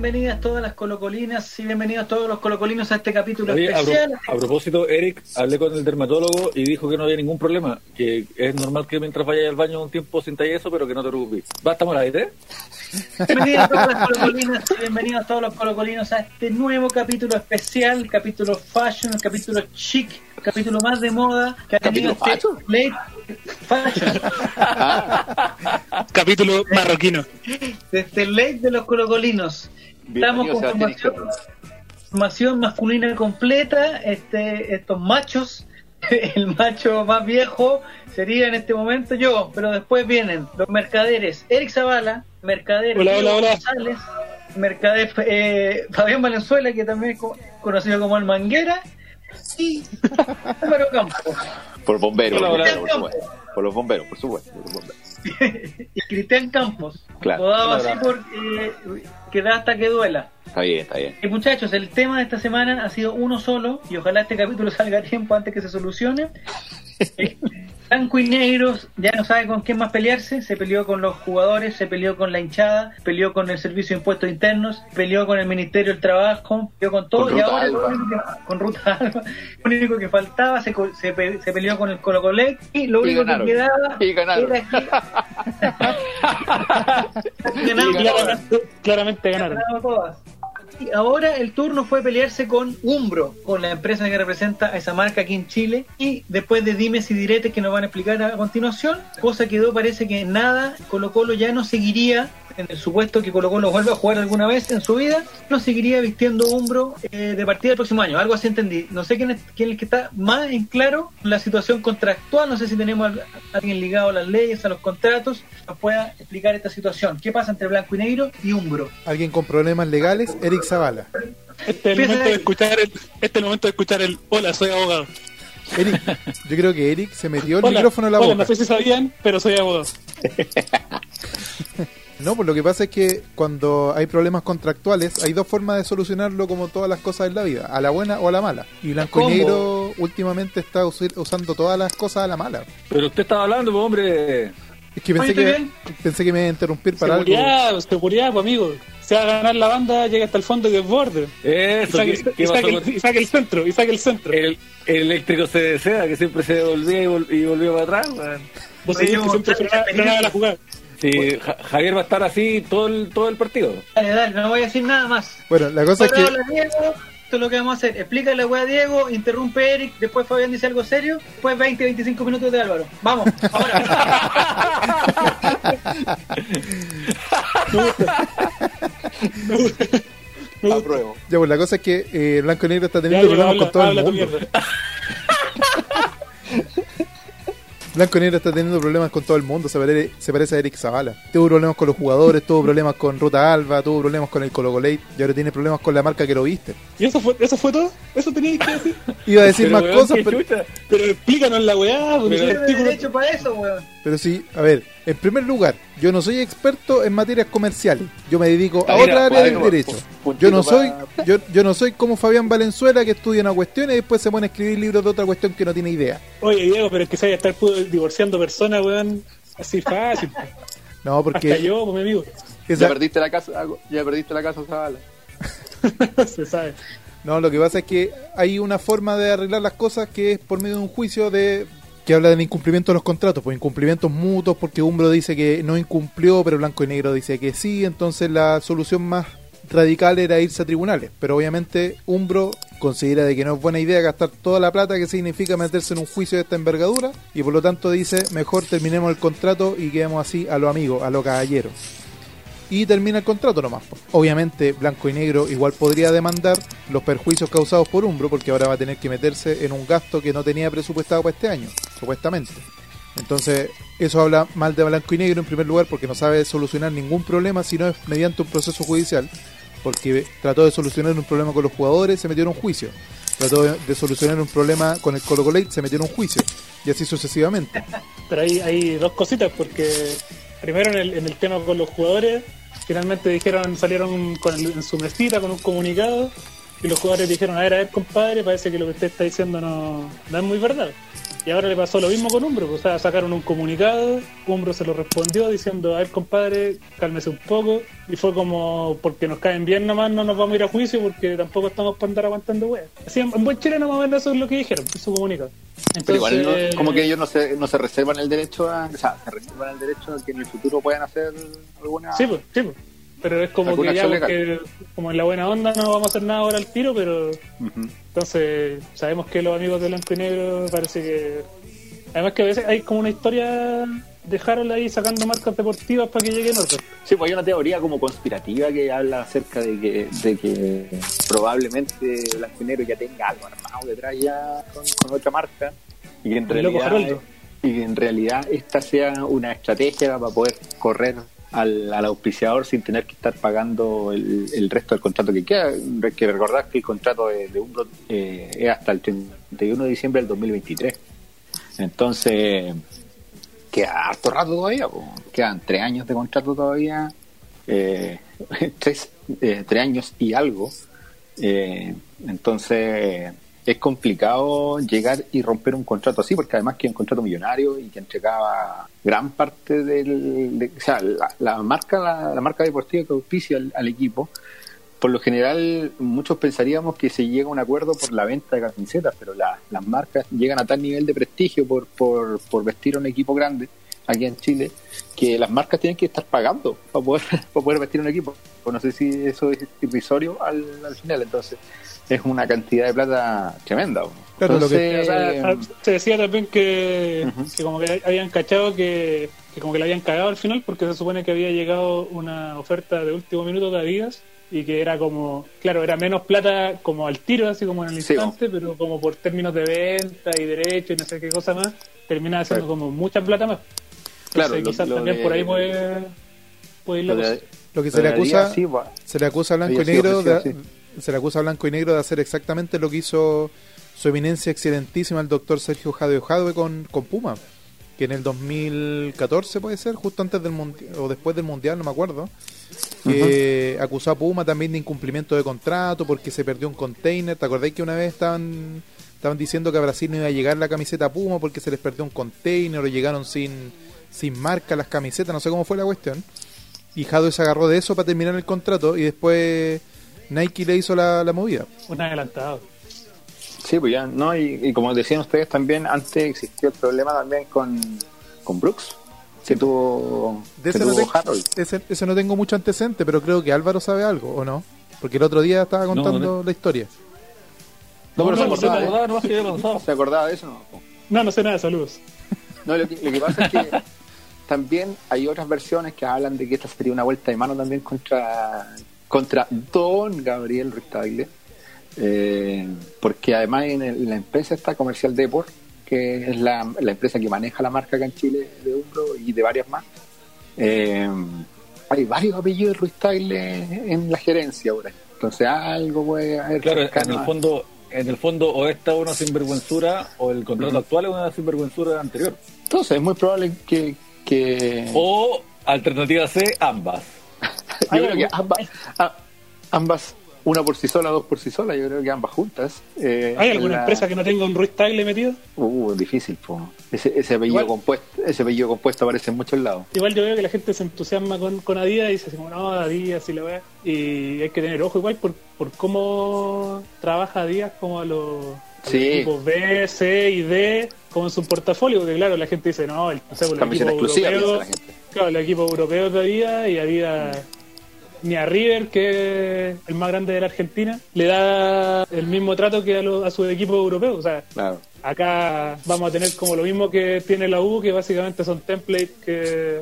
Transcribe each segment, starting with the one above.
bienvenidas todas las colocolinas y bienvenidos todos los colocolinos a este capítulo Oye, a, pro- especial. a propósito, Eric, hablé con el dermatólogo y dijo que no había ningún problema, que es normal que mientras vayas al baño un tiempo sintas eso, pero que no te preocupes. ¿Basta Moraite? Bienvenidas todas las colocolinas y bienvenidos todos los colocolinos a este nuevo capítulo especial, capítulo fashion, capítulo chic, capítulo más de moda que ha tenido ¿Capítulo este late fashion, Capítulo marroquino. de este late de los colocolinos. Estamos con formación, formación masculina completa, este, estos machos, el macho más viejo sería en este momento yo, pero después vienen los mercaderes, Eric Zavala, mercader Hola, Diego hola, hola. González, mercader eh, Fabián Valenzuela, que también es co- conocido como el Manguera, y Álvaro Campos. Por bomberos, por, hola. bomberos, por supuesto. Por los bomberos, por supuesto. por los bomberos. y Cristian Campos, Claro. Hola, así porque que da hasta que duela. Está bien, está bien. Y muchachos, el tema de esta semana ha sido uno solo y ojalá este capítulo salga a tiempo antes que se solucione. Blanco y Negros ya no sabe con quién más pelearse, se peleó con los jugadores, se peleó con la hinchada, peleó con el Servicio de Impuestos Internos, peleó con el Ministerio del Trabajo, peleó con todo Con y Ruta ahora lo Alba. único que- con Ruta Alba, lo único que faltaba se, co- se, pe- se peleó con el Colo Colo y lo Y único que ganaron. quedaba Y ganaron. era que Ganaron todas. Claramente, claramente ganaron. Ganado todas. Y ahora el turno fue pelearse con Umbro, con la empresa que representa a esa marca aquí en Chile. Y después de dimes y diretes que nos van a explicar a continuación, cosa quedó, parece que nada, Colo Colo ya no seguiría, en el supuesto que Colo Colo vuelva a jugar alguna vez en su vida, no seguiría vistiendo Umbro eh, de partida el próximo año. Algo así entendí. No sé quién es, quién es el que está más en claro la situación contractual, no sé si tenemos a alguien ligado a las leyes, a los contratos, nos pueda explicar esta situación. ¿Qué pasa entre Blanco y Negro y Umbro? Alguien con problemas legales, Eric Zavala. Este es el momento de escuchar el, este es el momento de escuchar el hola, soy abogado. Eric, yo creo que Eric se metió el Hola, micrófono en la hola, boca. no sé si sabían, pero soy abogado. No, pues lo que pasa es que cuando hay problemas contractuales hay dos formas de solucionarlo como todas las cosas en la vida, a la buena o a la mala. Y Blanco ¿Cómo? y Negro últimamente está usando todas las cosas a la mala. Pero usted estaba hablando, pues, hombre. Es que pensé Oye, ¿estoy que bien? pensé que me iba a interrumpir para algo. Seguridad, seguridad, pues amigo. Se va a ganar la banda, llega hasta el fondo y desborde. Y Eso, saque, ¿qué, y saque el, con y saque el centro, y saque el centro. el, el eléctrico se desea, que siempre se devolvía y, vol- y volvió para atrás? Vos seguís que siempre frenaba la jugada. Sí, Ja- Javier va a estar así todo el, todo el partido. Dale, dale, no voy a decir nada más. Bueno, la cosa es que Diego, esto es lo que vamos a hacer. Explícale la weá a Diego, interrumpe Eric, después Fabián dice algo serio, después 20, 25 minutos de Álvaro. Vamos, ahora. Apruebo. ya, pues, la cosa es que eh, Blanco y Negro está teniendo Ya, problemas habla, con todo el mundo. Blanco y Negro está teniendo problemas con todo el mundo, se parece, se parece a Eric Zavala. Tuvo problemas con los jugadores, tuvo problemas con Ruta Alba, tuvo problemas con el Colo Colate y ahora tiene problemas con la marca que lo viste. ¿Y eso fue, eso fue todo? ¿Eso tenías que decir? Iba a decir Pero, más weón, cosas, pero, chucha. Pero explícanos la weá, porque Pero- artículo- derecho para eso, weón. Pero sí, a ver, en primer lugar, yo no soy experto en materias comerciales, yo me dedico a Mira, otra área del bueno, derecho. pu- puntito Yo no soy, yo, yo no soy como Fabián Valenzuela que estudia una cuestión y después se pone a escribir libros de otra cuestión que no tiene idea. Oye, Diego, pero es que se vaya a estar divorciando personas, weón. Así fácil. No, Hasta porque yo, pues, mi amigo. Ya perdiste la casa, ya perdiste la casa, Zavala. se sabe. No, lo que pasa es que hay una forma de arreglar las cosas que es por medio de un juicio de que habla del incumplimiento de los contratos, pues incumplimientos mutuos, porque Umbro dice que no incumplió, pero Blanco y Negro dice que sí, entonces la solución más radical era irse a tribunales, pero obviamente Umbro considera de que no es buena idea gastar toda la plata que significa meterse en un juicio de esta envergadura y por lo tanto dice mejor terminemos el contrato y quedemos así a los amigos, a los caballeros y termina el contrato nomás. Obviamente, Blanco y Negro igual podría demandar los perjuicios causados por Umbro, porque ahora va a tener que meterse en un gasto que no tenía presupuestado para este año, supuestamente. Entonces, eso habla mal de Blanco y Negro en primer lugar, porque no sabe solucionar ningún problema si no es mediante un proceso judicial, porque trató de solucionar un problema con los jugadores, se metió en un juicio. Trató de, de solucionar un problema con el Colo Colate, se metió en un juicio. Y así sucesivamente. Pero hay, hay dos cositas, porque primero en el, en el tema con los jugadores, finalmente dijeron, salieron con el- en su mesita con un comunicado y los jugadores dijeron, a ver, a ver, compadre, parece que lo que usted está diciendo no, no es muy verdad. Y ahora le pasó lo mismo con Umbro, pues, o sea, sacaron un comunicado, Umbro se lo respondió diciendo, a ver, compadre, cálmese un poco, y fue como, porque nos caen bien nomás, no nos vamos a ir a juicio, porque tampoco estamos para andar aguantando weas. Así, en en buen chileno más o menos eso es lo que dijeron, su comunicado. Pero igual, no- Entonces, como que ellos no se, no se reservan el derecho a. O sea, se reservan el derecho a que en el futuro puedan hacer alguna. Sí, pues, sí, pues. Pero es como ¿Alguna que ya, porque, como en la buena onda no vamos a hacer nada ahora al tiro, pero entonces sabemos que los amigos de Blanco y Negro parece que... Además que a veces hay como una historia de Harold ahí sacando marcas deportivas para que lleguen otros. Sí, pues hay una teoría como conspirativa que habla acerca de que, de que probablemente Blanco y Negro ya tenga algo armado detrás ya con, con otra marca y que en loco realidad y que en realidad esta sea una estrategia para poder correr al, al auspiciador sin tener que estar pagando el, el resto del contrato que queda. Hay que recordar que el contrato de, de Umbro eh, es hasta el 31 de diciembre del 2023. Entonces, queda harto rato todavía, po. quedan tres años de contrato todavía, eh, tres, eh, tres años y algo. Eh, entonces, es complicado llegar y romper un contrato así, porque además que es un contrato millonario y que entregaba gran parte del. de- o sea, la, la marca la, la marca deportiva que auspicia al, equipo. Por lo general, muchos pensaríamos que se llega a un acuerdo por la venta de camisetas, pero la- las marcas llegan a tal nivel de prestigio por, por, por vestir a un equipo grande aquí en Chile que las marcas tienen que estar pagando para poder, para poder vestir un equipo. Pues no sé si eso es irrisorio al, al final, entonces es una cantidad de plata tremenda. ¿no? Claro, lo que- O sea, Entonces, se decía también que, como que habían cachado que, que como que le habían cagado al final porque se supone que había llegado una oferta de último minuto de Adidas y que era como, claro, era menos plata como al tiro, así como en el Sí, instante, pero como por términos de venta y derecho y no sé qué cosa más, terminaba siendo como mucha plata más. Claro, Entonces, lo- quizás lo también de- por ahí puede, puede ir la lo cosa. de- Lo que se le acusa, sí, se le acusa a Blanco y sido Negro de, se le acusa a Blanco y Negro de hacer exactamente lo que hizo su eminencia excelentísima el doctor Sergio Jadeo Jadwe con, con Puma, que en el 2014 puede ser, justo antes del mundial o después del mundial, no me acuerdo, que acusó a Puma también de incumplimiento de contrato porque se perdió un container. ¿Te acordáis que una vez estaban estaban diciendo que a Brasil no iba a llegar la camiseta Puma porque se les perdió un container o llegaron sin sin marca las camisetas, no sé cómo fue la cuestión. Y Jadwe se agarró de eso para terminar el contrato y después Nike le hizo la, la movida. Un adelantado. Sí, pues ya, ¿no? Y, y como decían ustedes también, antes existió el problema también con, con Brooks, que tuvo, De que ese no, tuvo te- Harold. ese- ese no tengo mucho antecedente, pero creo que Álvaro sabe algo, ¿o no? Porque el otro día estaba contando no. la historia. No, pero no, se no, acordaba, no, ¿eh? acordaba, pensado. ¿Se acordaba de eso? No, No, no sé nada, saludos. No, lo que, lo que pasa es que también hay otras versiones que hablan de que esta sería una vuelta de mano también contra, contra Don Gabriel Rectagle. Eh, porque además en, el- la empresa está Comercial Deport, que es la, la empresa que maneja la marca acá en Chile de Umbro y de varias más. Eh, hay varios apellidos de Ruiz Tagle en la gerencia ahora. Entonces algo puede haber Claro, en el a- fondo, en el fondo o esta una sinvergüenzura o el contrato actual es una sinvergüenzura anterior. Entonces es muy probable que... que... O alternativa C, ambas. Yo creo que ambas, a- ambas, una por sí sola, dos por sí sola, yo creo que ambas juntas. eh, ¿Hay alguna la- empresa que no tenga un Ruiz Tagle metido? Uh, difícil, po. Ese, ese apellido Igual- compuesto, ese apellido compuesto aparece en muchos lados. Igual yo veo que la gente se entusiasma con, con Adidas y dice como, no, Adidas y la weá. Y hay que tener ojo igual por, por cómo trabaja Adidas como a los Sí. equipos B, C y D, como en su portafolio, porque claro, la gente dice, no, el, no sé, exclusiva, piensa europeos, la gente. claro, los equipos europeos de Adidas y Adidas ni a River, que es el más grande de la Argentina, le da el mismo trato que a, los, a sus equipos europeos. O sea, Claro. acá vamos a tener como lo mismo que tiene la U, que básicamente son templates que,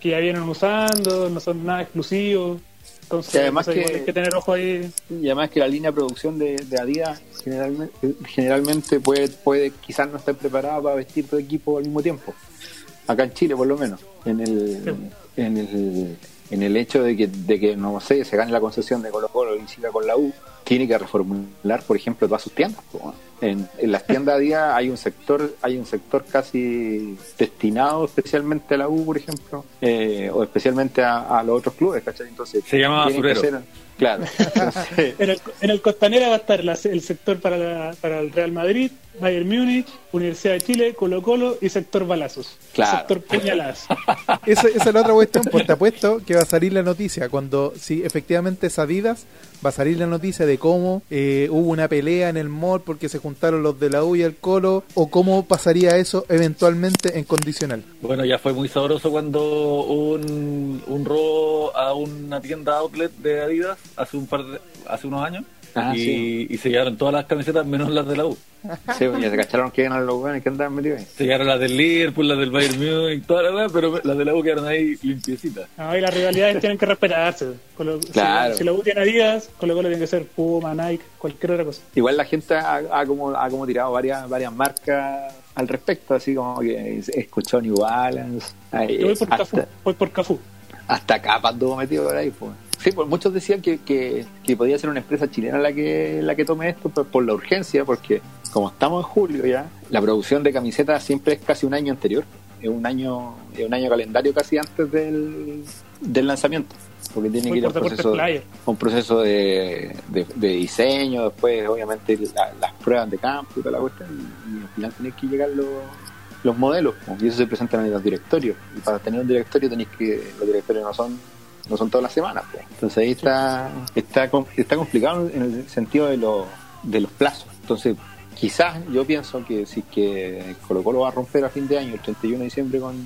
que ya vienen usando, no son nada exclusivos. Entonces, Y además que- igual hay que tener ojo ahí. Y además que la línea de producción de, de Adidas generalmente, generalmente puede, puede quizás no estar preparada para vestir todo equipo al mismo tiempo. Acá en Chile, por lo menos. En el, Sí. en el, en el hecho de que, de que, no sé, se gane la concesión de Colo Colo y siga con la U, tiene que reformular, por ejemplo, todas sus tiendas. En, en las tiendas a día hay un sector, hay un sector casi destinado especialmente a la U, por ejemplo, eh, o especialmente a, a los otros clubes, ¿cachai? Entonces, Se llama basurero. ser- claro. Entonces, En el, en el Costanera va a estar la- el sector para, la- para el Real Madrid, Bayern Múnich, Universidad de Chile, Colo Colo y sector balazos. Claro. Sector puñaladas. Esa, esa es la otra cuestión, pues te apuesto que va a salir la noticia cuando, si efectivamente es Adidas, va a salir la noticia de cómo eh, hubo una pelea en el mall porque se juntaron los de la U y el Colo, o cómo pasaría eso eventualmente en condicional. Bueno, ya fue muy sabroso cuando un, un robo a una tienda outlet de Adidas hace un par de, hace unos años Ah, y, sí. y se llevaron todas las camisetas menos las de la U. sí, ya se cacharon que eran los buenos que andaban metidos ahí. Se llevaron las del Liverpool, las del Bayern Munich, todas las weas, pero las de la U quedaron ahí limpiecitas. No, y las rivalidades tienen que respetarse. Claro. Si, la U tiene Adidas, Colo Colo tiene que ser Puma, Nike, cualquier otra cosa. Igual la gente ha, ha como, ha como tirado varias, varias marcas al respecto, así como que escuchó New Balance, ahí, Yo voy por Cafú. hasta, Voy por Cafú. hasta capa anduvo metido por ahí. Pues. Sí, pues muchos decían que, que, que podía ser una empresa chilena la que, la que tome esto pues, por la urgencia, porque como estamos en julio ya, la producción de camisetas siempre es casi un año anterior, es un año, es un año calendario casi antes del, del lanzamiento, porque tiene que ir a un proceso, un proceso de, de, de diseño, después obviamente la- las pruebas de campo y toda la cuestión, y, y al final tienen que llegar los, los modelos, y eso se presentan en los directorios, y para tener un directorio tenéis que, los directorios no son no son todas las semanas, pues. entonces ahí está, está, está complicado en el sentido de, los de los plazos, entonces quizás yo pienso que si es que Colo Colo va a romper a fin de año, el 31 de diciembre con,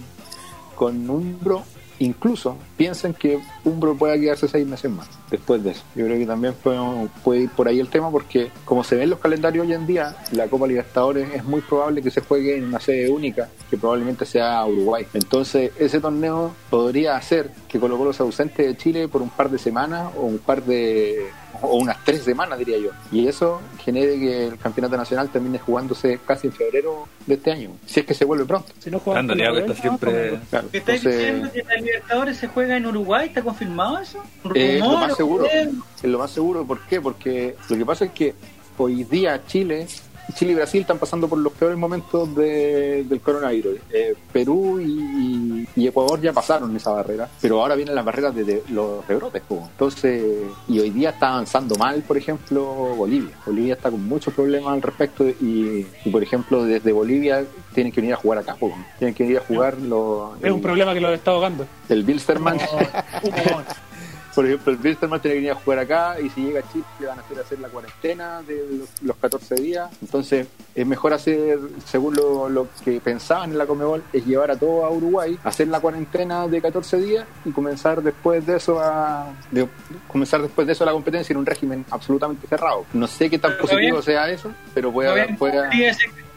con Umbro, incluso piensan que Umbro pueda quedarse seis meses más después de eso. Yo creo que también puede, puede ir por ahí el tema porque como se ven los calendarios hoy en día, la Copa Libertadores es muy probable que se juegue en una sede única, que probablemente sea Uruguay. Entonces ese torneo podría hacer que Colo Colo se ausente de Chile por un par de semanas o un par de o unas tres semanas diría yo y eso genere que el campeonato nacional termine jugándose casi en febrero de este año si es que se vuelve pronto Si no juegan está siempre... Claro, ¿Me estáis entonces- diciendo que la Libertadores se juega en Uruguay? ¿Está confirmado eso? ¿Un Eh, lo rumor? más seguro. Es lo más seguro, ¿por qué? Porque lo que pasa es que hoy día Chile, Chile y Brasil están pasando por los peores momentos de- del coronavirus. Eh, Perú y, y Ecuador ya pasaron esa barrera, pero ahora vienen las barreras de, de los rebrotes. Entonces, y hoy día está avanzando mal, por ejemplo, Bolivia. Bolivia está con muchos problemas al respecto y, y, por ejemplo, desde Bolivia tienen que venir a jugar acá. Tienen que venir a jugar los, Es un el, problema que lo está ahogando. el Bilsterman. Por ejemplo, el tiene que venir a jugar acá y si llega a Chile le van a hacer hacer la cuarentena de los, los 14 días. Entonces es mejor hacer, según lo, lo que pensaban en la Comebol, es llevar a todo a Uruguay, hacer la cuarentena de 14 días y comenzar después de eso a de- comenzar después de eso la competencia en un régimen absolutamente cerrado. No sé qué tan positivo bien. sea eso, pero puede, ¿Cómo haber- puede-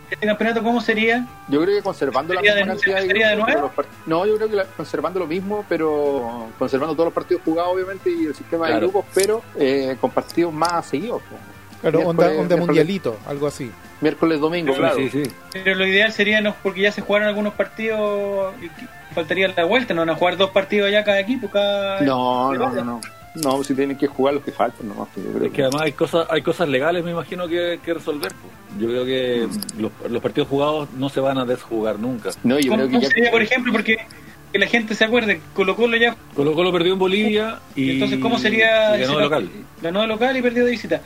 ese campeonato? ¿Cómo sería? yo creo que conservando la ¿Sería misma de- cantidad de de nuevo? pero los No, yo creo que la- conservando lo mismo, pero conservando todos los partidos jugados, obviamente, y el sistema de grupos, pero eh, con partidos más seguidos. Claro, onda, onda mundialito, algo así. Miércoles, domingo, Sí, claro. sí, sí. Pero lo ideal sería, no, porque ya se jugaron algunos partidos, y faltaría la vuelta, no van a jugar dos partidos ya cada equipo, cada... No, no, no, no. No, si tienen que jugar los que faltan, no, yo creo Es que además hay cosas, hay cosas legales, me imagino, que, que resolver. pues. Yo creo que los, los partidos jugados no se van a desjugar nunca. No, yo ¿Cómo, creo que ya... sería, por ejemplo, porque que la gente se acuerde, Colo Colo ya... Colo Colo perdió en Bolivia y, entonces, ¿cómo sería... y ganó de local. Ganó de local y perdió de visita.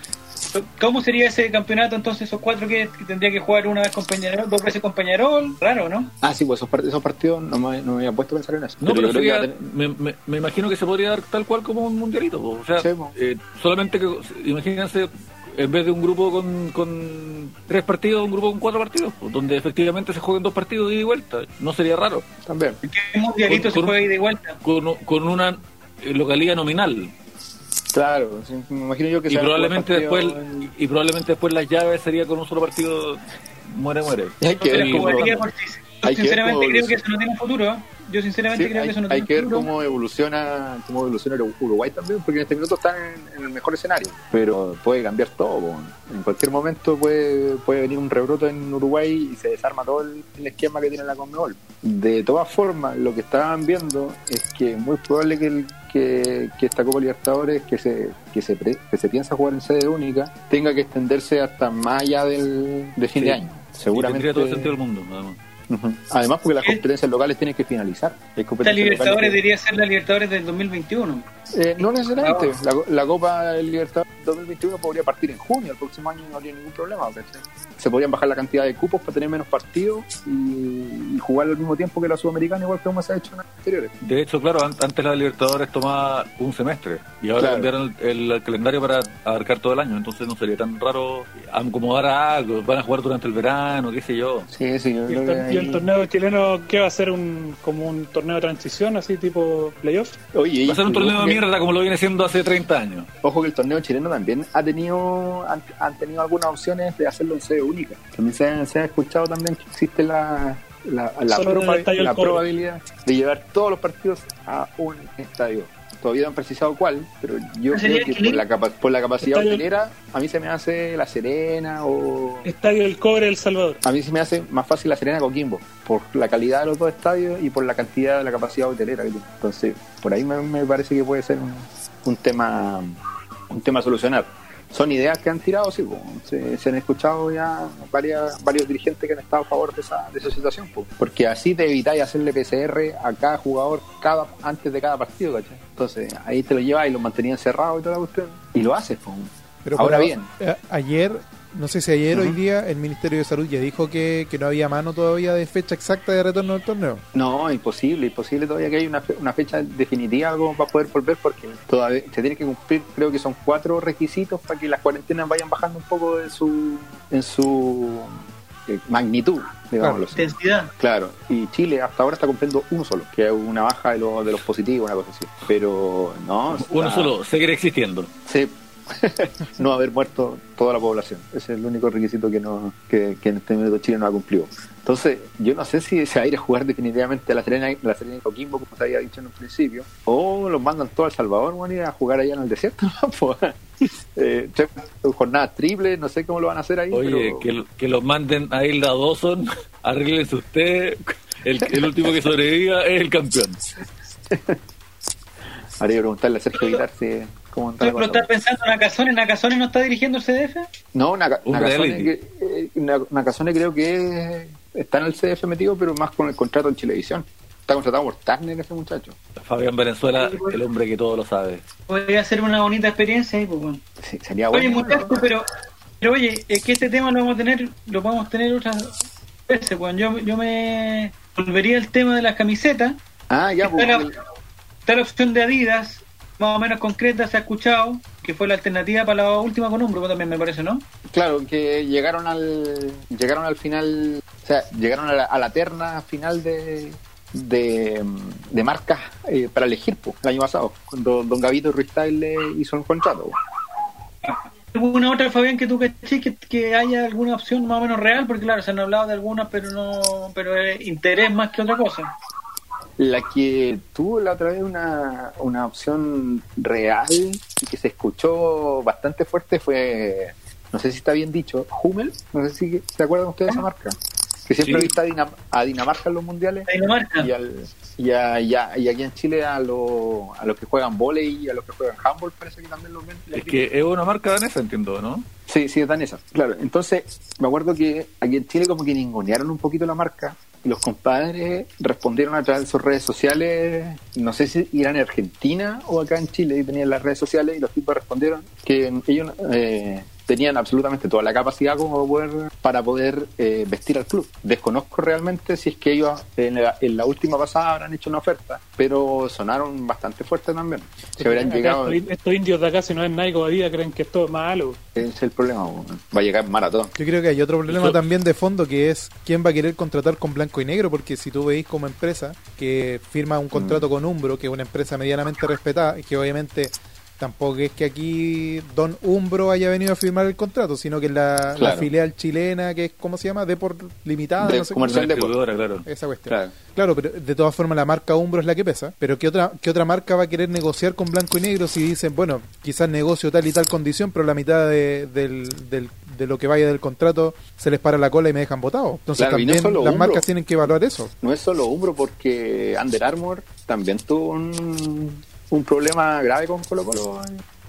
¿Cómo sería ese campeonato entonces, esos cuatro que, que tendría que jugar una vez con Peñarol, dos veces con Peñarol? Raro, ¿no? Ah, sí, pues esos, part- esos partidos no me, no me había puesto a pensar en eso. No, pero sería- tener- me, me- me imagino que se podría dar tal cual como un mundialito. po. O sea, Sí, eh, solamente que, imagínense, en vez de un grupo con, con tres partidos, un grupo con cuatro partidos, po, donde efectivamente se jueguen dos partidos de ida y vuelta. No sería raro. También. ¿Qué mundialito Con- se con- juega ida y vuelta? Con, con una eh, localidad nominal. Claro, sí, me imagino yo que Y probablemente después en- y probablemente después las llaves sería con un solo partido muere muere. Hay que ver sinceramente creo que eso no tiene futuro. Yo sinceramente Sí, creo hay, que eso no hay tiene que ver futuro. cómo evoluciona cómo evoluciona Uru- Uruguay también, porque en este minuto están en, en el mejor escenario. Pero puede cambiar todo. En cualquier momento puede, puede venir un rebroto en Uruguay y se desarma todo el, el esquema que tiene la Conmebol. De todas formas, lo que estaban viendo es que es muy probable que, el- que, que esta Copa Libertadores, que se, que, se pre- que se piensa jugar en sede única, tenga que extenderse hasta más allá del, de fin Sí. de año. Y Seguramente. tendría todo el sentido del mundo. además. Ujú. Además, porque las competencias locales tienen que finalizar. Esta competencias locales Libertadores que- debería ser la Libertadores del 2021. Eh, no necesariamente. La, la Copa Libertadores 2021 podría partir en junio. El próximo año no habría ningún problema. Se podrían bajar la cantidad de cupos para tener menos partidos y, y jugar al mismo tiempo que la Sudamericana, igual que como se ha hecho en años anteriores. De hecho, claro, an- antes la Libertadores tomaba un semestre y ahora Claro. cambiaron el, el calendario para abarcar todo el año, entonces no sería tan raro acomodar a algo, van a jugar durante el verano, qué sé yo. Sí, sí, yo ¿Y el, y torneo chileno qué va a ser? Un, ¿Como un torneo de transición, así tipo playoff? Oye, Va a ser un torneo de como lo viene siendo hace 30 años. Ojo que el torneo chileno también ha tenido han, han tenido algunas opciones de hacerlo en sede única. También se, ha- se ha escuchado también que existe la, la, la, proba- probabilidad de llevar todos los partidos a un estadio. Todavía no han precisado cuál, pero yo ¿Sería creo que por la, capa- por la capacidad Estadio- hotelera, a mí se me hace La Serena o... Estadio del Cobre El Salvador. A mí se me hace más fácil La Serena Coquimbo, por la calidad de los dos estadios y por la cantidad de la capacidad hotelera que tiene. Entonces, por ahí me, me parece que puede ser un, un tema un tema a solucionar. Son ideas que han tirado, sí, po. se, se han escuchado ya varias, varios dirigentes que han estado a favor de esa, de esa situación, po. porque así te evitáis hacerle PCR a cada jugador cada antes de cada partido, ¿cachai? Entonces, ahí te lo llevas y lo mantenían cerrado y toda la cuestión, y lo haces, po. Pero Ahora bien. ayer, no sé si ayer o hoy día, el Ministerio de Salud ya dijo que, que no había mano todavía de fecha exacta de retorno del torneo. No, imposible, imposible todavía que haya una, fe- una fecha definitiva algo para poder volver porque todavía se tiene que cumplir, creo que son cuatro requisitos para que las cuarentenas vayan bajando un poco en su en su eh, magnitud, digámoslo así. Intensidad. Claro, y Chile hasta ahora está cumpliendo uno solo, que es una baja de, los de los positivos, una cosa así. Pero no, Uno está- solo, seguir existiendo. Sí. no haber muerto toda la población. Ese es el único requisito que no que, que en este minuto Chile no ha cumplido. Entonces, yo no sé si se va a ir a jugar definitivamente a la Serena, la Serena y Coquimbo, como se había dicho en un principio, o los mandan todo a El Salvador, bueno, y a jugar allá en el desierto. Pues, eh, tres jornadas triples, no sé cómo lo van a hacer ahí. Oye, pero- que, que los manden a Isla Dawson, arréglense usted, el, el último que sobreviva es el campeón. Habría que preguntarle a Sergio Aguilar si, cómo está ¿Tú la lo cosa. estás pensando en Nakazone? ¿Nakazone no está dirigiendo el CDF? No, Naka- Nakazone, que- eh, Nakazone creo que está en el CDF metido, pero más con el contrato en Chilevisión. Está contratado por Turner ese muchacho. Fabián Venezuela, el hombre que todo lo sabe. Podría ser una bonita experiencia ahí, pues, bueno. Sí, sería Oye, bueno. muchachos, pero, pero oye, es que este tema lo vamos a tener, lo podemos tener otras veces, pues. Yo, yo me volvería al tema de las camisetas. Ah, ya, pues, la, está la opción de Adidas, más o menos concreta, se ha escuchado, que fue la alternativa para la última con Umbro también, me parece, ¿no? claro, que llegaron al llegaron al final, o sea, llegaron a la, a la terna final de de, de marcas eh, para elegir pues, el año pasado, cuando Don Gavito Ruiz le hizo el contrato. ¿Alguna otra, Fabián, que tú caché que, que haya alguna opción más o menos real? Porque claro, se han hablado de algunas, pero no, pero es interés más que otra cosa. La que tuvo la otra vez una, una opción real y que se escuchó bastante fuerte fue, no sé si está bien dicho, Hummel, no sé si se acuerdan ustedes de esa marca, que siempre Sí. ha visto a, Dinam- a Dinamarca en los mundiales Dinamarca. y, al, y, a- y a- y aquí en Chile a, lo- a los que juegan volei y a los que juegan handball parece que también los ven. Es que es una marca danesa, entiendo, ¿no? Sí, sí, es danesa. Claro, entonces me acuerdo que aquí en Chile como que ningunearon un poquito la marca los compadres respondieron a través de sus redes sociales, no sé si irán en Argentina o acá en Chile y tenían las redes sociales y los tipos respondieron que ellos eh, tenían absolutamente toda la capacidad como poder, para poder eh, vestir al club. Desconozco realmente si es que ellos en la, en la última pasada habrán hecho una oferta, pero sonaron bastante fuertes también. Se habrán Acá llegado... estos, estos indios de acá, si no es Nike o Adidas, creen que esto es malo. Ese es el problema, va a llegar maratón. Yo creo que hay otro problema Eso- también de fondo que es quién va a querer contratar con blanco y negro, porque si tú veis como empresa que firma un contrato con Umbro, que es una empresa medianamente respetada, y que obviamente tampoco es que aquí Don Umbro haya venido a firmar el contrato, sino que es la, la filial chilena que es, ¿cómo se llama? Deport Limitada, De no sé comercial de claro. esa cuestión. Claro. Claro, pero de todas formas la marca Umbro es la que pesa. Pero ¿qué otra, ¿qué otra marca va a querer negociar con blanco y negro si dicen, bueno, quizás negocio tal y tal condición, pero la mitad de, del, del- de lo que vaya del contrato se les para la cola y me dejan votado? Entonces Claro, y no también las Umbro. marcas tienen que evaluar eso. No es solo Umbro, porque Under Armour también tuvo un, un problema grave con Colo Colo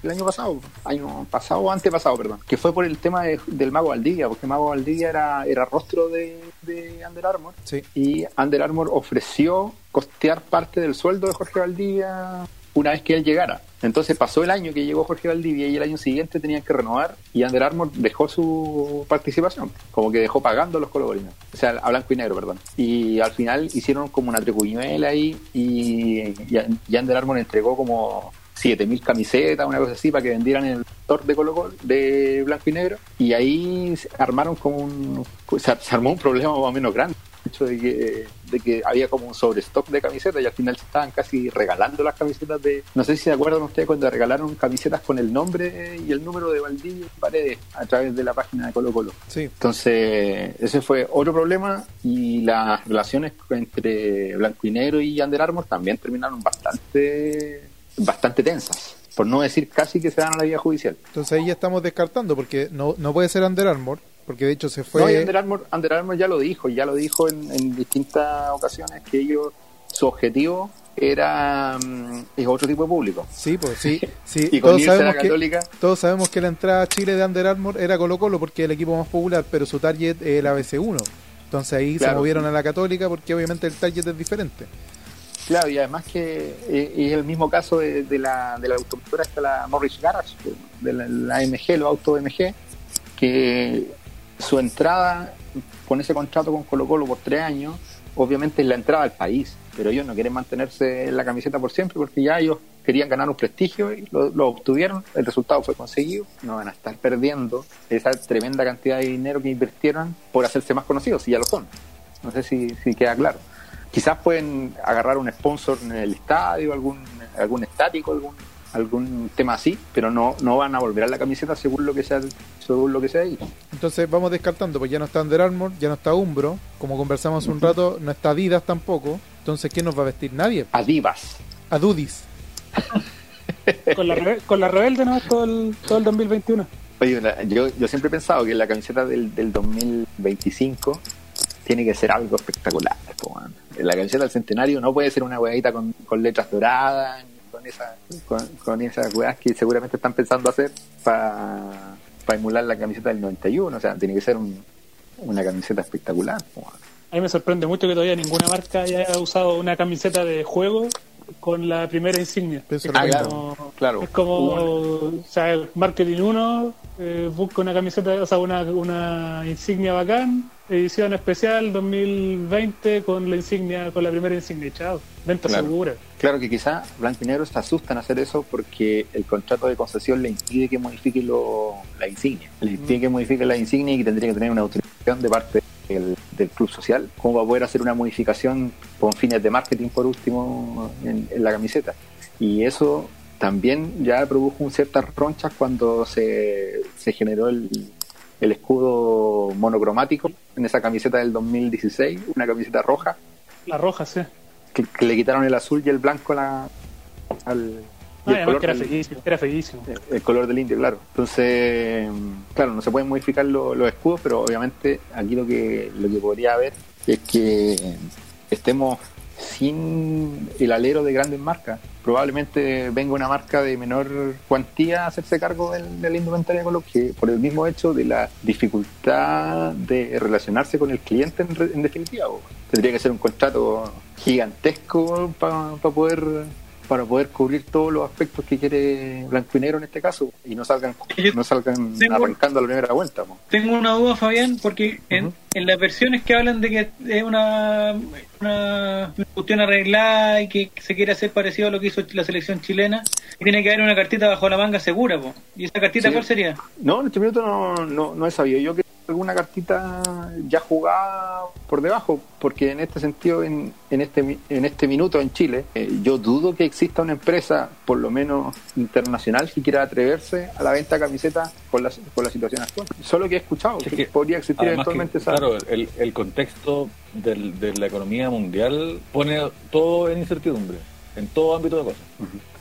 el año pasado, año pasado o antepasado, perdón, que fue por el tema de- del Mago Valdivia, porque Mago Valdivia era, era rostro de, de Under Armour Sí. y Under Armour ofreció costear parte del sueldo de Jorge Valdivia una vez que él llegara. Entonces pasó el año que llegó Jorge Valdivia y el año siguiente tenían que renovar y Under Armour dejó su participación, como que dejó pagando a los colocolinos, o sea, a blanco y negro, perdón. Y al final hicieron como una trecuñuela ahí y, y, Under Armour entregó como 7000 camisetas, una cosa así, para que vendieran en el store de Colo de blanco y negro. Y ahí armaron como un. Se armó un problema más o menos grande. Hecho de que, de que había como un sobrestock de camisetas y al final se estaban casi regalando las camisetas de. No sé si se acuerdan ustedes cuando regalaron camisetas con el nombre y el número de Valdivia y Paredes a través de la página de Colo Colo. Sí. Entonces, ese fue otro problema y las relaciones entre Blanco y Negro y Under Armour también terminaron bastante, bastante tensas. Por no decir casi que se dan a la vía judicial. Entonces ahí ya estamos descartando porque no, no puede ser Under Armour, porque de hecho se fue... No, y Under Armour, Under Armour ya lo dijo, ya lo dijo en, en distintas ocasiones que ellos, su objetivo era es otro tipo de público. Sí, pues sí, sí. Y con todos, la sabemos que, Católica, todos sabemos que la entrada a Chile de Under Armour era Colo Colo porque es el equipo más popular, pero su target es el ABC1. Entonces ahí se movieron a la Católica porque obviamente el target es diferente. Claro, y además que eh, es el mismo caso de, de la, de la automotora esta, la Morris Garage, de la, la AMG, los autos MG, que su entrada con ese contrato con Colo Colo por tres años, obviamente es la entrada al país, pero ellos no quieren mantenerse en la camiseta por siempre porque ya ellos querían ganar un prestigio y lo, obtuvieron, el resultado fue conseguido, no van a estar perdiendo esa tremenda cantidad de dinero que invirtieron por hacerse más conocidos, si ya lo son. No sé si, si queda claro quizás pueden agarrar un sponsor en el estadio, algún algún estático, algún algún tema así, pero no no van a volver a la camiseta según lo que sea según lo que sea ahí. Entonces vamos descartando, pues ya no está Under Armour, ya no está Umbro, como conversamos hace un rato, no está Adidas tampoco. Entonces, ¿quién nos va a vestir? Nadie. Adivas. Adudis. Con la, con la rebelde, ¿no? Todo el, todo el 2021. Oye, yo, yo siempre he pensado que la camiseta del, del 2025 tiene que ser algo espectacular. La camiseta del centenario no puede ser una huevita con, con letras doradas, con, esa, con, con esas huevas que seguramente están pensando hacer para emular la camiseta del 91. O sea, tiene que ser un- una camiseta espectacular. A mí me sorprende mucho que todavía ninguna marca haya usado una camiseta de juego con la primera insignia. Es, Ah, como, claro. es como, o sea, el Marketing 1 eh, busca una camiseta, o sea, una, una insignia bacán, edición especial 2020 con la insignia, con la primera insignia, chao, venta Claro. segura. Claro que quizá Blanco y Negro se asustan a hacer eso porque el contrato de concesión le impide que modifique lo, la insignia. Le impide que modifique la insignia y que tendría que tener una autorización de parte del, del club social como para poder hacer una modificación con fines de marketing por último en, en la camiseta. Y eso también ya produjo un ciertas ronchas cuando se, se generó el, el escudo monocromático en esa camiseta del 2016, una camiseta roja La roja, sí. que, que le quitaron el azul y el blanco la, al No, el, además color que era del, feísimo, era feísimo. el color del indio, claro. Entonces, claro, no se pueden modificar lo- los escudos, pero obviamente aquí lo que lo que podría haber es que estemos sin el alero de grandes marcas. Probablemente venga una marca de menor cuantía a hacerse cargo del, de la indumentaria con lo que, por el mismo hecho de la dificultad de relacionarse con el cliente en, en definitiva. Tendría que ser un contrato gigantesco para poder para poder cubrir todos los aspectos que quiere Blanco y Negro en este caso y no salgan no salgan tengo- arrancando a la primera vuelta. Tengo una duda, Fabián, porque en, en las versiones que hablan de que es una, una cuestión arreglada y que se quiere hacer parecido a lo que hizo la selección chilena, tiene que haber una cartita bajo la manga segura, po. ¿y esa cartita Sí. cuál sería? No, en este minuto no, no, no he sabido yo que alguna cartita ya jugada por debajo, porque en este sentido, en, en este en este minuto en Chile, eh, yo dudo que exista una empresa, por lo menos internacional, que quiera atreverse a la venta de camisetas por la, por la situación actual. Solo que he escuchado Es que, que, podría existir eventualmente esa... claro, el, el contexto del- de la economía mundial pone todo en incertidumbre, en todo ámbito de cosas.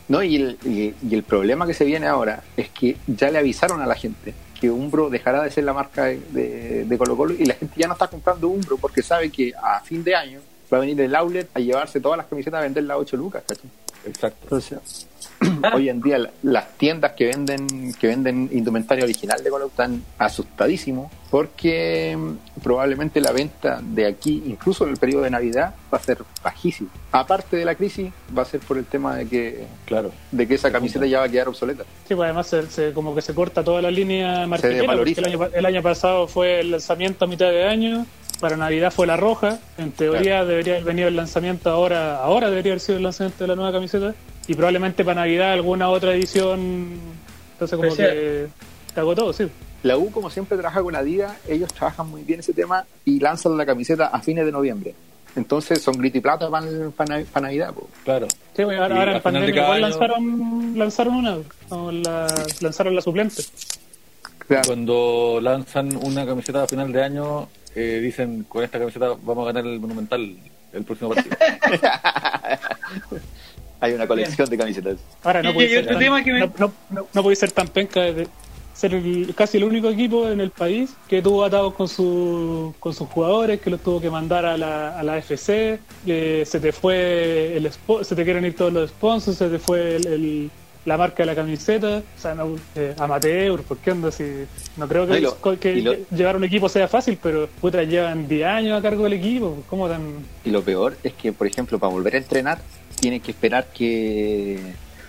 No, y el, y, y el problema que se viene ahora es que ya le avisaron a la gente que Umbro dejará de ser la marca de, de- Colo Colo y la gente ya no está comprando Umbro porque sabe que a fin de año va a venir el outlet a llevarse todas las camisetas a venderlas a 8 lucas. ¿cachai? Exacto. Entonces, hoy en día la- las tiendas que venden que venden indumentaria original de Colo están asustadísimos porque mm, probablemente la venta de aquí, incluso en el periodo de Navidad, va a ser bajísima. Aparte de la crisis, va a ser por el tema de que Claro. de que esa camiseta ya va a quedar obsoleta. Sí, pues además se, se- como que se corta toda la línea marketing. desvaloriza. El año, el año pasado fue el lanzamiento a mitad de año, para Navidad fue la roja. En teoría debería haber venido el lanzamiento ahora, ahora debería haber sido el lanzamiento de la nueva camiseta. Y probablemente para Navidad alguna otra edición. Entonces como Especial. que se agotó, sí. La U, como siempre, trabaja con Adidas, ellos trabajan muy bien ese tema y lanzan la camiseta a fines de noviembre. Entonces son grito y plata para Navidad. po. Claro. Sí, pues, ahora, en pandemia igual año- lanzaron, lanzaron una, o la, lanzaron la suplente. Claro. Cuando lanzan una camiseta a final de año, eh, dicen con esta camiseta vamos a ganar el Monumental el próximo partido. Hay una colección de camisetas. Ahora no puede y ser otro tan, tema que me- no, no, no- no puede ser tan penca de ser el- casi el único equipo en el país que tuvo atados con, su, con sus jugadores, que los tuvo que mandar a la, a la FC, que se te fue el se te quieren ir todos los sponsors, se te fue el, el- la marca de la camiseta, o sea, no, eh, amateur, ¿por qué onda? Si, no creo que, lo- que lo- llevar un equipo sea fácil, pero puta, llevan 10 años a cargo del equipo, ¿cómo tan...? Y lo peor es que, por ejemplo, para volver a entrenar, tienen que esperar que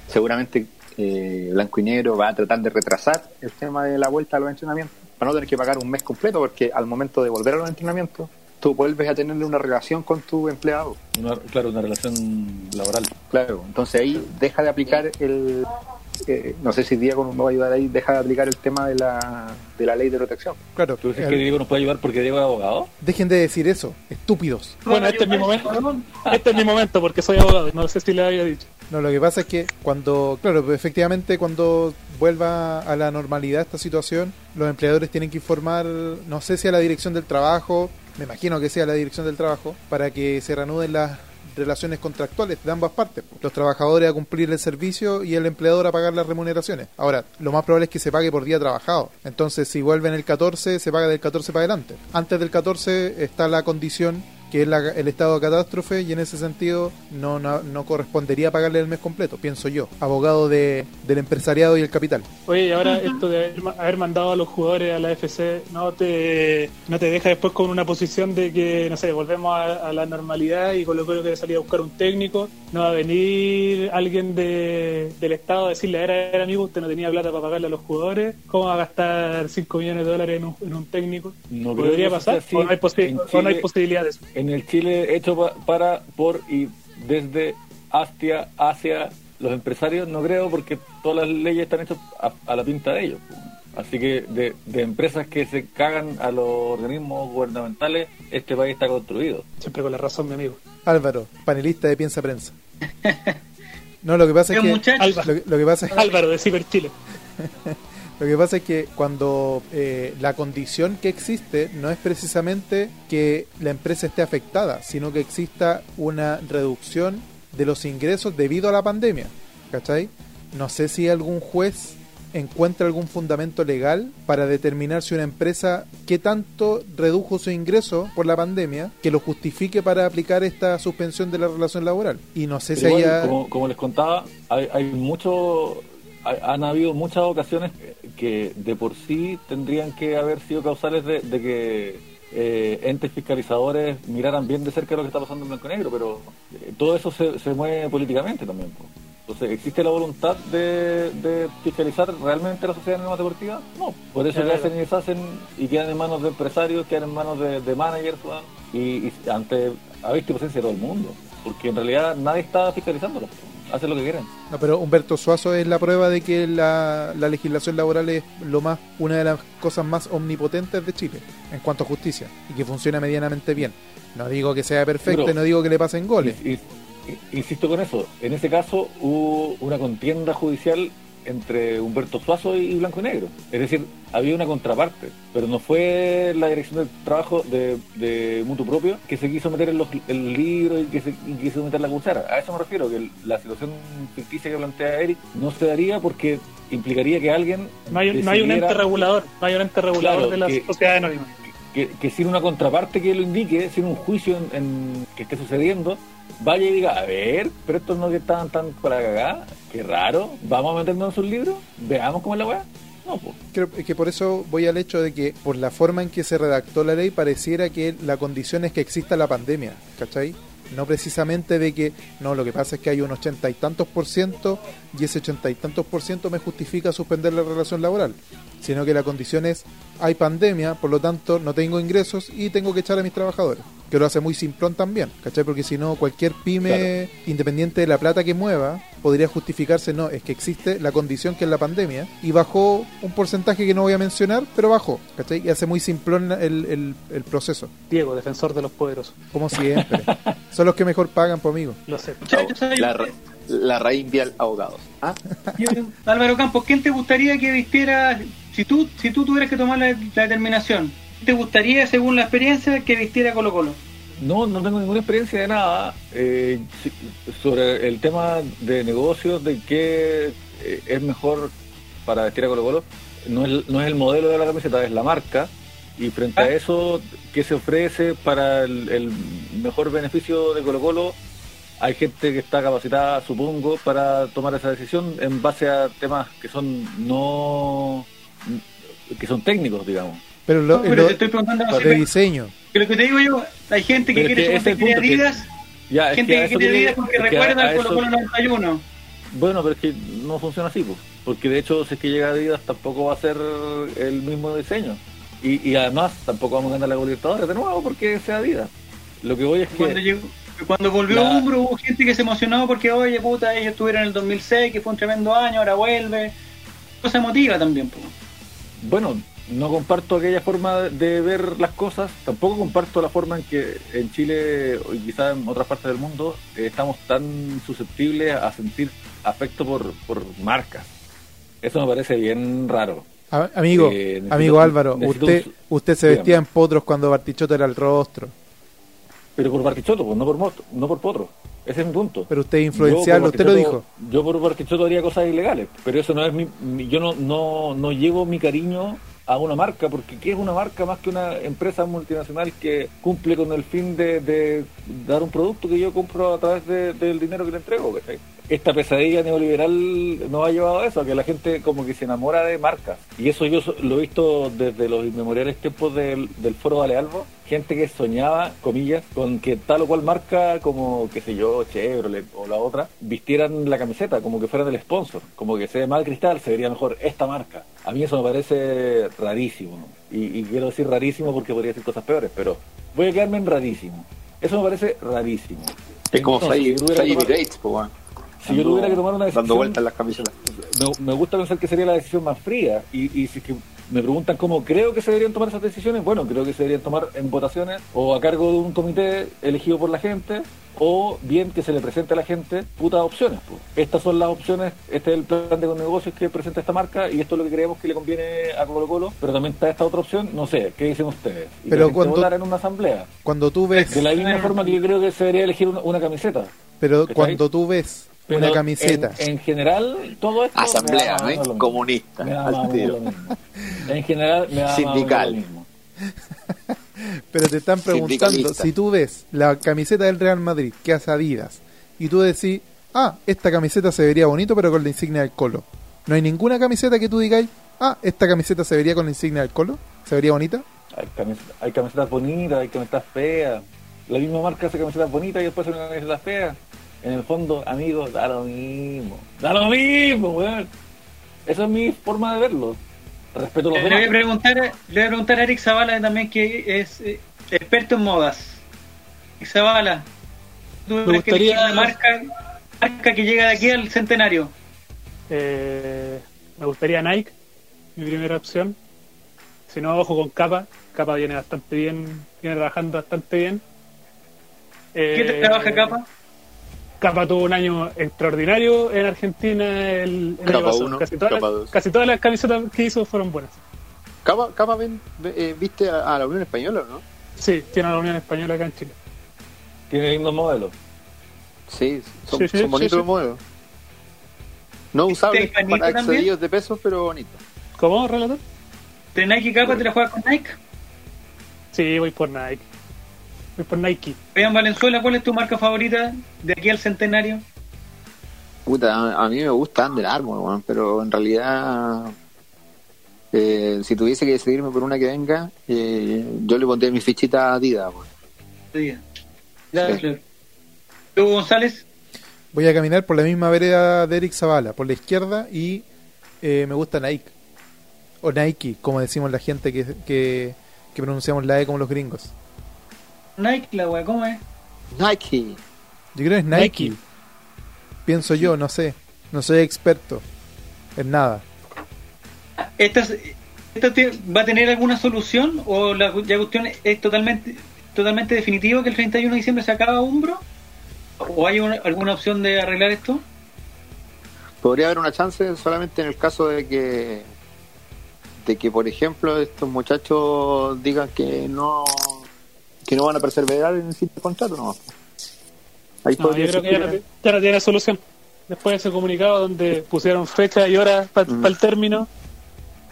seguramente eh, Blanco y Negro va a tratar de retrasar el tema de la vuelta a los entrenamientos, para no tener que pagar un mes completo, porque al momento de volver a los entrenamientos, tú vuelves a tener una relación con tu empleado. Una- claro, una relación laboral. Claro, entonces ahí deja de aplicar el. eh, no sé si Diego nos va a ayudar ahí, deja de aplicar el tema de la, de la ley de protección. Claro, ¿Tú dices que Diego nos puede ayudar porque Diego es abogado? dejen de decir eso, estúpidos. Bueno, este es mi momento, este es mi momento porque soy abogado, no sé si le había dicho. No, lo que pasa es que cuando, claro, pues, efectivamente cuando vuelva a la normalidad esta situación, los empleadores tienen que informar, no sé si a la dirección del trabajo, me imagino que sea la dirección del trabajo, para que se reanuden las relaciones contractuales de ambas partes. Los trabajadores a cumplir el servicio y el empleador a pagar las remuneraciones. Ahora, lo más probable es que se pague por día trabajado. Entonces, si vuelven el 14, se paga del 14 para adelante. Antes del 14 está la condición que es la- el estado de catástrofe y en ese sentido no, no, no correspondería pagarle el mes completo, pienso yo, abogado de, del empresariado y el capital. Oye, y ahora esto de haber, haber mandado a los jugadores a la FC no te, no te deja después con una posición de que, no sé, volvemos a, a la normalidad y con lo que salir a buscar un técnico, no va a venir alguien de, del Estado a decirle, a ver, amigo, usted no tenía plata para pagarle a los jugadores, ¿cómo va a gastar 5 millones de dólares en un, en un técnico? No ¿Podría pasar? ¿O no hay, posi- o no hay Chile- posibilidad de eso? En el Chile hecho pa- para, por y desde hacia, hacia los empresarios, no creo, porque todas las leyes están hechas a, a la pinta de ellos. Así que de, de empresas que se cagan a los organismos gubernamentales, este país está construido. Siempre con la razón, mi amigo. Álvaro, panelista de Piensa Prensa. No, lo que pasa es que... Lo, lo que pasa es Álvaro de Ciber Chile. Lo que pasa es que cuando eh, la condición que existe no es precisamente que la empresa esté afectada, sino que exista una reducción de los ingresos debido a la pandemia. ¿Cachai? No sé si algún juez encuentra algún fundamento legal para determinar si una empresa qué tanto redujo su ingreso por la pandemia que lo justifique para aplicar esta suspensión de la relación laboral. Y no sé si igual, haya... como, como les contaba, hay, hay mucho, han habido muchas ocasiones que de por sí tendrían que haber sido causales de, de que eh, entes fiscalizadores miraran bien de cerca lo que está pasando en blanco y negro, pero eh, todo eso se, se mueve políticamente también. Entonces, ¿existe la voluntad de, de fiscalizar realmente la sociedad anónima deportiva? No, por eso que hacen y deshacen y quedan en manos de empresarios, quedan en manos de, de managers, y ante a vista y presencia de todo el mundo, porque en realidad nadie está fiscalizándolo. Hacen lo que quieren. No, pero Humberto Suazo es la prueba de que la, la legislación laboral es lo más una de las cosas más omnipotentes de Chile en cuanto a justicia y que funciona medianamente bien. No digo que sea perfecto Pero- y no digo que le pasen goles. Y- y- y- insisto con eso, en ese caso hubo una contienda judicial entre Humberto Suazo y Blanco y Negro. Es decir, había una contraparte, pero no fue la dirección del trabajo de, de mutuo propio que se quiso meter en los, en los libros y que se y quiso meter la cuchara. A eso me refiero, que el- la situación ficticia que plantea Eric no se daría porque implicaría que alguien No hay, no hay un ente decidiera- regulador, no hay un ente regulador Claro, de la que- sociedad anónima. que, que sin una contraparte que lo indique, sin un juicio en, en- que esté sucediendo, vaya y diga, a ver, pero estos no que estaban tan para cagar, qué raro, vamos a meternos en sus libros, veamos cómo es la weá. No, pues. Creo que por eso voy al hecho de que por la forma en que se redactó la ley pareciera que la condición es que exista la pandemia, ¿cachai? No precisamente de que, no, lo que pasa es que hay un ochenta y tantos por ciento y ese ochenta y tantos por ciento me justifica suspender la relación laboral, sino que la condición es, hay pandemia, por lo tanto no tengo ingresos y tengo que echar a mis trabajadores, que lo hace muy simplón también, ¿cachai? Porque si no, cualquier pyme, independiente de la plata que mueva, podría justificarse, no, es que existe la condición que es la pandemia y bajó un porcentaje que no voy a mencionar, pero bajó, ¿cachai? Y hace muy simplón el, el, el proceso, Diego, defensor de los poderosos. como siempre. Son los que mejor pagan, por amigo. Lo sé. La, ra- la raíz vial abogados. ¿Ah? Álvaro Campos, ¿quién te gustaría que vistiera, si tú, si tú tuvieras que tomar la, la determinación, ¿quién te gustaría, según la experiencia, que vistiera Colo Colo? No, no tengo ninguna experiencia de nada eh, sobre el tema de negocios, de qué eh, es mejor para vestir a Colo Colo. No es, no es el modelo de la camiseta, es la marca. Y frente a Ah. eso, ¿qué se ofrece para el, el mejor beneficio de Colo Colo? Hay gente que está capacitada, supongo, para tomar esa decisión en base a temas que son no que son técnicos, digamos. Pero lo, No, pero lo- te estoy preguntando así, de pero- diseño. que lo que te digo yo, hay gente que Pero quiere que el quiere que- Adidas, Ya, gente que quiere Adidas porque es que a- recuerda al Colo Colo 91. Bueno, pero es que no funciona así, pues. porque de hecho si es que llega Adidas tampoco va a ser el mismo diseño. Y, y además tampoco vamos a ganar la Libertadores de nuevo porque sea Adidas. Lo que voy es Cuando, que... llegó, cuando volvió La- Umbro hubo gente que se emocionó porque, oye, puta, ellos estuvieron en el 2006, que fue un tremendo año, ahora vuelve. Cosa emotiva también, pues. Bueno, no comparto aquella forma de ver las cosas, tampoco comparto la forma en que en Chile y quizás en otras partes del mundo eh, estamos tan susceptibles a sentir afecto por, por marcas. Eso me parece bien raro. A- amigo, Eh, necesito- amigo Álvaro, necesito usted, usted se dígame. vestía en potros cuando Bartichotto era el rostro. Pero por Bartichotto, pues no por no por Potro. Ese es mi punto. Pero usted por usted lo dijo. Yo por Bartichotto haría cosas ilegales, pero eso no es mi, mi- yo no, no, no llevo mi cariño a una marca, porque ¿qué es una marca más que una empresa multinacional que cumple con el fin de, dar un producto que yo compro a través de- del dinero que le entrego? Esta pesadilla neoliberal nos ha llevado a eso, a que la gente como que se enamora de marcas. Y eso yo lo he visto desde los inmemoriales tiempos del, del foro Vale Albo, gente que soñaba, comillas, con que tal o cual marca como, qué sé yo, Chevrolet o la otra, vistieran la camiseta como que fueran el sponsor, como que se ve mal cristal, se vería mejor esta marca. A mí eso me parece rarísimo. Y, y quiero decir rarísimo porque podría decir cosas peores, pero voy a quedarme en rarísimo. Eso me parece rarísimo. Es como Gates, pues. Si yo tuviera que tomar una decisión- Dando vueltas en las camisetas. me, me gusta pensar que sería la decisión más fría. Y, y si es que me preguntan cómo creo que se deberían tomar esas decisiones, bueno, creo que se deberían tomar en votaciones o a cargo de un comité elegido por la gente o bien que se le presente a la gente putas opciones. pues. Estas son las opciones, este es el plan de negocios que presenta esta marca y esto es lo que creemos que le conviene a Colo Colo, pero también está esta otra opción, no sé, ¿qué dicen ustedes? Y Pero cuando- votara en una asamblea. Cuando tú ves, De la misma forma que yo creo que se debería elegir una, una camiseta. pero cuando tú ves Pero una camiseta, En, en general, todo esto. Asamblea, me da más o menos lo mismo. Comunista, Me da al tiro. En general, me da Sindical. lo mismo. pero te están preguntando, si tú ves la camiseta del Real Madrid que hace Adidas y tú decís, ah, esta camiseta se vería bonito pero con la insignia del Colo. No hay ninguna camiseta que tú digáis, ah, esta camiseta se vería con la insignia del Colo, se vería bonita. Hay camisetas, hay camisetas bonitas, hay camisetas feas. La misma marca hace camisetas bonitas y después hace una camiseta fea. En el fondo, amigos, da lo mismo. Da lo mismo, weón. Esa es mi forma de verlo. Respeto a los Le voy a demás. preguntar, le voy a preguntar a Eric Zavala también, que es eh, experto en modas. Eric Zavala, ¿tú Me crees que una marca, marca que llega de aquí al centenario. Eh, me gustaría Nike, mi primera opción. Si no, ojo con Capa. Capa viene bastante bien, viene trabajando bastante bien. ¿Qué te Eh, trabaja capa? Capa tuvo un año extraordinario en Argentina el, el Capa año pasado. uno, casi, todas Capa las, casi todas las camisetas que hizo fueron buenas. Capa, Capa ven- eh, viste a, a la Unión Española, ¿no? Sí, tiene la Unión Española acá en Chile. Tiene lindos modelos. Sí, son, Sí, sí, son bonitos sí. los modelos. No usables Tecanito para excedidos de pesos, pero bonitos. ¿Cómo, relator? ¿De Nike y capa te la juegas con Nike? Sí, voy por Nike. Voy por Nike. Vean Valenzuela, ¿cuál es tu marca favorita de aquí al centenario? Puta, a, mí me gusta Under Armour, weón, pero en realidad, eh, si tuviese que decidirme por una que venga, eh, yo le pondría mi fichita a Adidas, weón. Sí. Sí. claro. ¿Tú, González? Voy a caminar por la misma vereda de Eric Zavala, por la izquierda, y eh, me gusta Nike. O Nike, como decimos la gente que, que, que pronunciamos la E como los gringos. Nike, la wea, ¿cómo es? Nike. Yo creo que es Nike. Nike. Pienso yo, no sé. No soy experto en nada. ¿Esta, esta te- va a tener alguna solución o la cuestión es totalmente totalmente definitivo que el 31 de diciembre se acaba Umbro? ¿O hay una- alguna opción de arreglar esto? Podría haber una chance solamente en el caso de que, de que por ejemplo, estos muchachos digan que no que no van a perseverar en el sitio de contrato, no. Ahí No, podría yo creo que ya no, ya no tiene solución. Después de ese comunicado donde pusieron fecha y hora para Mm. el término,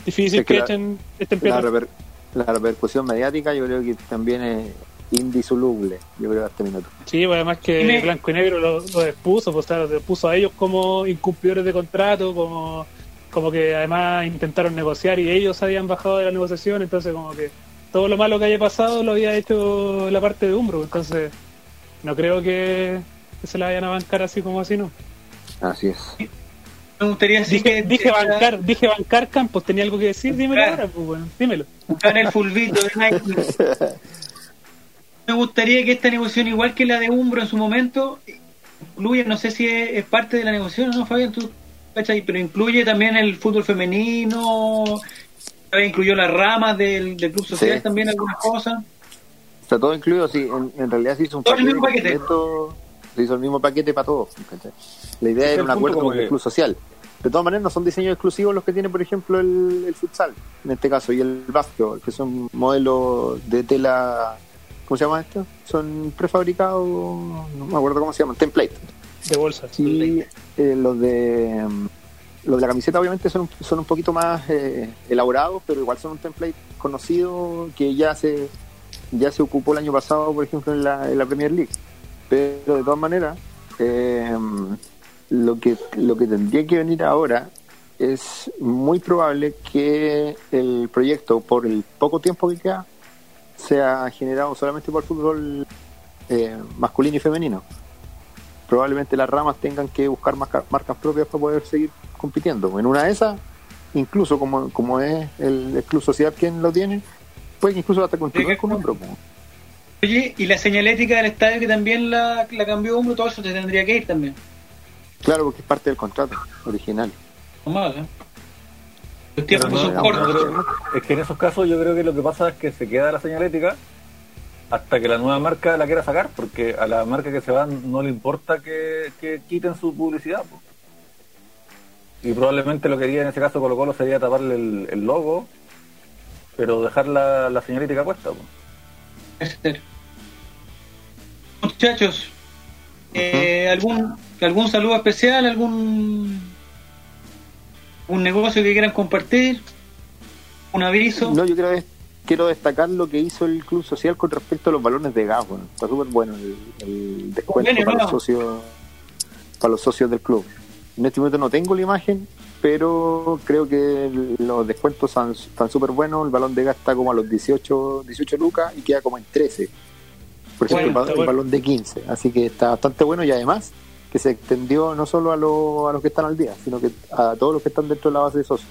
difícil Es que que la- echen este la, reper- la repercusión mediática yo creo que también es indisoluble, yo creo, a este minuto. Sí, pues además que. Blanco y Negro lo, lo expuso, pues, o sea, los expuso a ellos como incumplidores de contrato, como, como que además intentaron negociar y ellos habían bajado de la negociación, entonces como que todo lo malo que haya pasado lo había hecho la parte de Umbro, entonces no creo que, que se la vayan a bancar así como así, ¿no? Así es. Me gustaría decir Dije, que dije bancar, dije bancar Campos, tenía algo que decir, dímelo ahora, pues bueno, dímelo. buscar el fulbito de. Me gustaría que esta negociación, igual que la de Umbro en su momento, incluya, no sé si es, es parte de la negociación, ¿no, Fabián? Tú, ¿cachai? Pero incluye también el fútbol femenino, incluyó las ramas del, del club social, Sí. también algunas cosas. Está todo incluido, sí, en, en realidad se hizo un Todo el paquete, mismo paquete. completo, se hizo el mismo paquete para todos. ¿cachai? La idea era el un acuerdo con el club social. De todas maneras, no son diseños exclusivos los que tiene, por ejemplo, el, el futsal, en este caso, y el básquetbol, que son modelos de tela, ¿cómo se llama esto? Son prefabricados, no me acuerdo cómo se llaman, template. De bolsas. Y eh, los de los de la camiseta obviamente son, son un poquito más eh, elaborados, pero igual son un template conocido que ya se ya se ocupó el año pasado, por ejemplo, en la, en la Premier League. Pero de todas maneras, eh, lo que lo que tendría que venir ahora es muy probable que el proyecto, por el poco tiempo que queda, sea generado solamente por fútbol eh, masculino y femenino probablemente las ramas tengan que buscar marca- marcas propias para poder seguir compitiendo. En una de esas, incluso como, como es el, el Club Social quien lo tiene, puede incluso hasta continuar con un grupo. Oye, y la señalética del estadio que también la, la cambió Umbro, todo eso te tendría que ir también. Claro, porque es parte del contrato original. Normal, ¿eh? Los Pero tiempos no, son no, cortos. creo- es que en esos casos yo creo que lo que pasa es que se queda la señalética hasta que la nueva marca la quiera sacar, porque a la marca que se va no le importa que, que quiten su publicidad. Y probablemente lo que haría en ese caso Colo Colo sería taparle el, el logo, pero dejar la, la señalética puesta. ser. Muchachos, eh, ¿algún, ¿algún saludo especial? ¿Algún un negocio que quieran compartir? ¿Un aviso? No, yo creo que quiero destacar lo que hizo el Club Social con respecto a los balones de gas. Bueno, está súper bueno el, el descuento para ¿no? los socios para los socios del club. En este momento no tengo la imagen, pero creo que el- los descuentos están están súper buenos. El balón de gas está como a los 18, 18 lucas y queda como en 13. Por ejemplo, Bueno, el, el balón de 15. Así que está bastante bueno y además que se extendió no solo a, los a los que están al día, sino que a todos los que están dentro de la base de socios.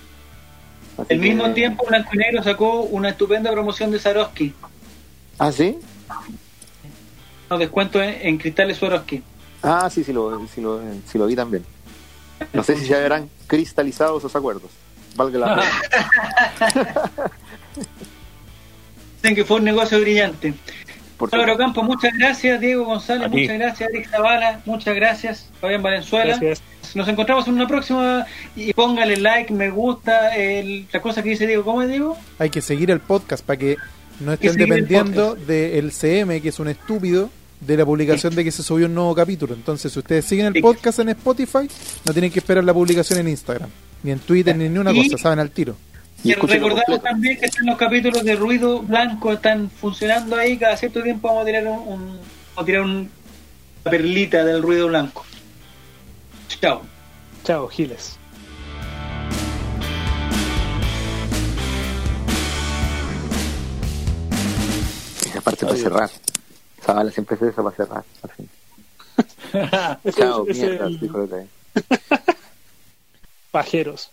Así Al mismo que- tiempo, Blanco y Negro sacó una estupenda promoción de Swarovski. ¿Ah, sí? Nos descuento en, en cristales Swarovski. Ah, sí, sí lo, sí lo, sí lo vi también. No sé si ya habrán cristalizado esos acuerdos. Valga la pena. Dicen que fue un negocio brillante. Por. Campos, muchas gracias. Diego González, muchas gracias. Eric Zavala, muchas gracias. Fabián Valenzuela. Gracias. Nos encontramos en una próxima y póngale like, me gusta, el, la cosa que dice Diego. ¿Cómo es Diego? Hay que seguir el podcast para que no estén dependiendo del CM, que es un estúpido, de la publicación de que se subió un nuevo capítulo. Entonces, si ustedes siguen el podcast en Spotify, no tienen que esperar la publicación en Instagram, ni en Twitter, ni en una Y- cosa, saben al tiro. Y Y también que están los capítulos de ruido blanco están funcionando ahí. Cada cierto tiempo vamos a tirar un, un- vamos a tirar un- una perlita del ruido blanco. Chao. Chao, Giles. Esa parte para cerrar. Zavala siempre hace eso para cerrar. al fin. Chao, mierda, vez. Pajeros.